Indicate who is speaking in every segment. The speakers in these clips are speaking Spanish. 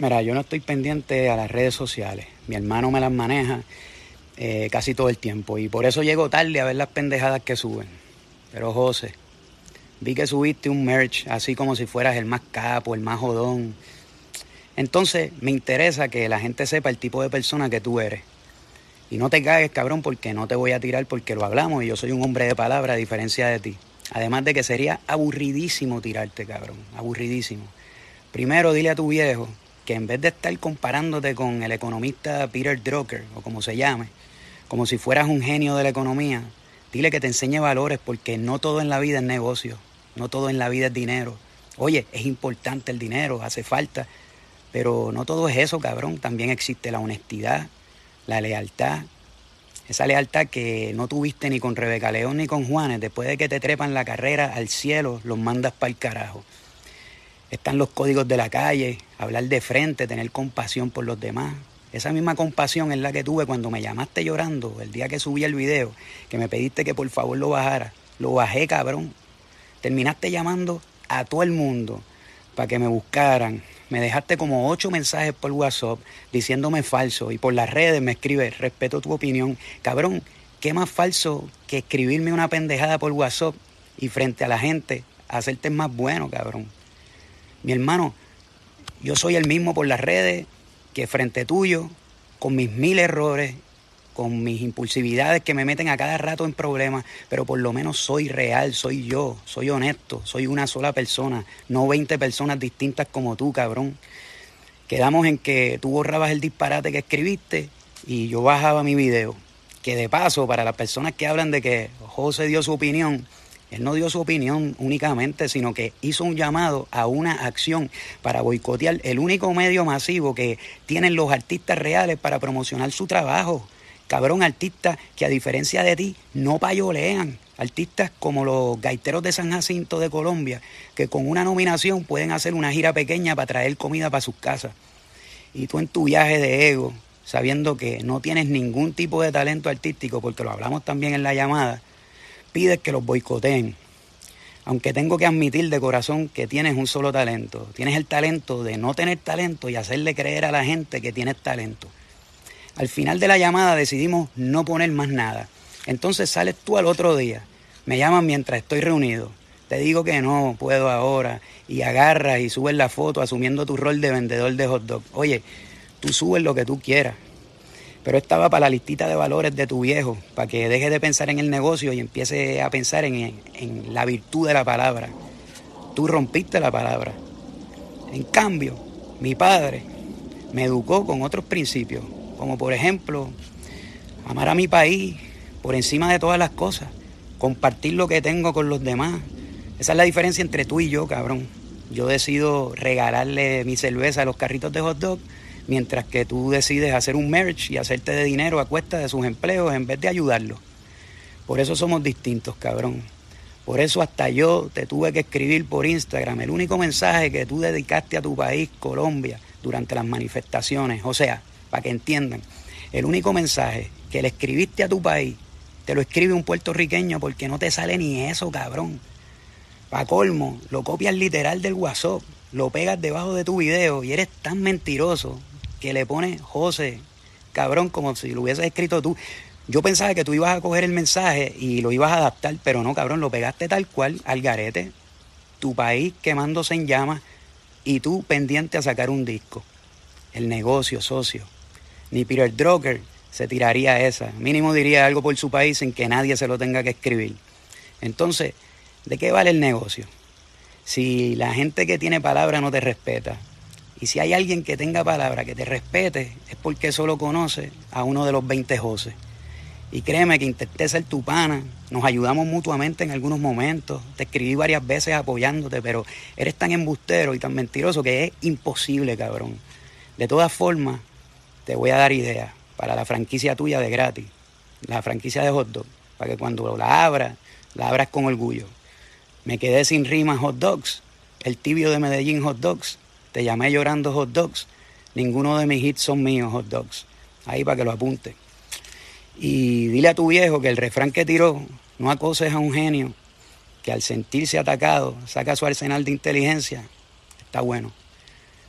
Speaker 1: Mira, yo no estoy pendiente a las redes sociales. Mi hermano me las maneja eh, casi todo el tiempo y por eso llego tarde a ver las pendejadas que suben. Pero José, vi que subiste un merch así como si fueras el más capo, el más jodón. Entonces me interesa que la gente sepa el tipo de persona que tú eres. Y no te cagues, cabrón, porque no te voy a tirar porque lo hablamos y yo soy un hombre de palabra a diferencia de ti. Además de que sería aburridísimo tirarte, cabrón. Aburridísimo. Primero dile a tu viejo que en vez de estar comparándote con el economista Peter Drucker, o como se llame, como si fueras un genio de la economía, dile que te enseñe valores porque no todo en la vida es negocio, no todo en la vida es dinero. Oye, es importante el dinero, hace falta, pero no todo es eso, cabrón. También existe la honestidad, la lealtad, esa lealtad que no tuviste ni con Rebeca León ni con Juanes, después de que te trepan la carrera al cielo, los mandas para el carajo. Están los códigos de la calle, hablar de frente, tener compasión por los demás. Esa misma compasión es la que tuve cuando me llamaste llorando el día que subí el video, que me pediste que por favor lo bajara. Lo bajé, cabrón. Terminaste llamando a todo el mundo para que me buscaran. Me dejaste como ocho mensajes por WhatsApp diciéndome falso y por las redes me escribes, respeto tu opinión. Cabrón, ¿qué más falso que escribirme una pendejada por WhatsApp y frente a la gente hacerte más bueno, cabrón? Mi hermano, yo soy el mismo por las redes que frente tuyo, con mis mil errores, con mis impulsividades que me meten a cada rato en problemas, pero por lo menos soy real, soy yo, soy honesto, soy una sola persona, no 20 personas distintas como tú, cabrón. Quedamos en que tú borrabas el disparate que escribiste y yo bajaba mi video. Que de paso, para las personas que hablan de que José dio su opinión, él no dio su opinión únicamente, sino que hizo un llamado a una acción para boicotear el único medio masivo que tienen los artistas reales para promocionar su trabajo. Cabrón, artistas que a diferencia de ti no payolean. Artistas como los gaiteros de San Jacinto de Colombia, que con una nominación pueden hacer una gira pequeña para traer comida para sus casas. Y tú en tu viaje de ego, sabiendo que no tienes ningún tipo de talento artístico, porque lo hablamos también en la llamada, pides que los boicoteen. Aunque tengo que admitir de corazón que tienes un solo talento. Tienes el talento de no tener talento y hacerle creer a la gente que tienes talento. Al final de la llamada decidimos no poner más nada. Entonces sales tú al otro día. Me llaman mientras estoy reunido. Te digo que no puedo ahora. Y agarras y subes la foto asumiendo tu rol de vendedor de hot dog. Oye, tú subes lo que tú quieras. Pero estaba para la listita de valores de tu viejo, para que deje de pensar en el negocio y empiece a pensar en, en la virtud de la palabra. Tú rompiste la palabra. En cambio, mi padre me educó con otros principios, como por ejemplo, amar a mi país por encima de todas las cosas, compartir lo que tengo con los demás. Esa es la diferencia entre tú y yo, cabrón. Yo decido regalarle mi cerveza a los carritos de hot dog mientras que tú decides hacer un merch y hacerte de dinero a cuesta de sus empleos en vez de ayudarlos. Por eso somos distintos, cabrón. Por eso hasta yo te tuve que escribir por Instagram el único mensaje que tú dedicaste a tu país, Colombia, durante las manifestaciones. O sea, para que entiendan, el único mensaje que le escribiste a tu país, te lo escribe un puertorriqueño porque no te sale ni eso, cabrón. Pa' colmo, lo copias literal del WhatsApp, lo pegas debajo de tu video y eres tan mentiroso que le pone José, cabrón, como si lo hubieses escrito tú. Yo pensaba que tú ibas a coger el mensaje y lo ibas a adaptar, pero no, cabrón, lo pegaste tal cual al garete. Tu país quemándose en llamas y tú pendiente a sacar un disco. El negocio, socio. Ni Peter Drucker se tiraría esa. Mínimo diría algo por su país sin que nadie se lo tenga que escribir. Entonces, ¿de qué vale el negocio? Si la gente que tiene palabra no te respeta, y si hay alguien que tenga palabra, que te respete, es porque solo conoce a uno de los 20 José. Y créeme que intenté ser tu pana, nos ayudamos mutuamente en algunos momentos, te escribí varias veces apoyándote, pero eres tan embustero y tan mentiroso que es imposible, cabrón. De todas formas, te voy a dar ideas para la franquicia tuya de gratis, la franquicia de hot dog, para que cuando la abras, la abras con orgullo. Me quedé sin rimas hot dogs, el tibio de Medellín hot dogs, te llamé llorando hot dogs. Ninguno de mis hits son míos hot dogs. Ahí para que lo apunte. Y dile a tu viejo que el refrán que tiró, no acoses a un genio que al sentirse atacado saca su arsenal de inteligencia. Está bueno.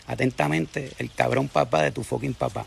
Speaker 1: Atentamente, el cabrón papá de tu fucking papá.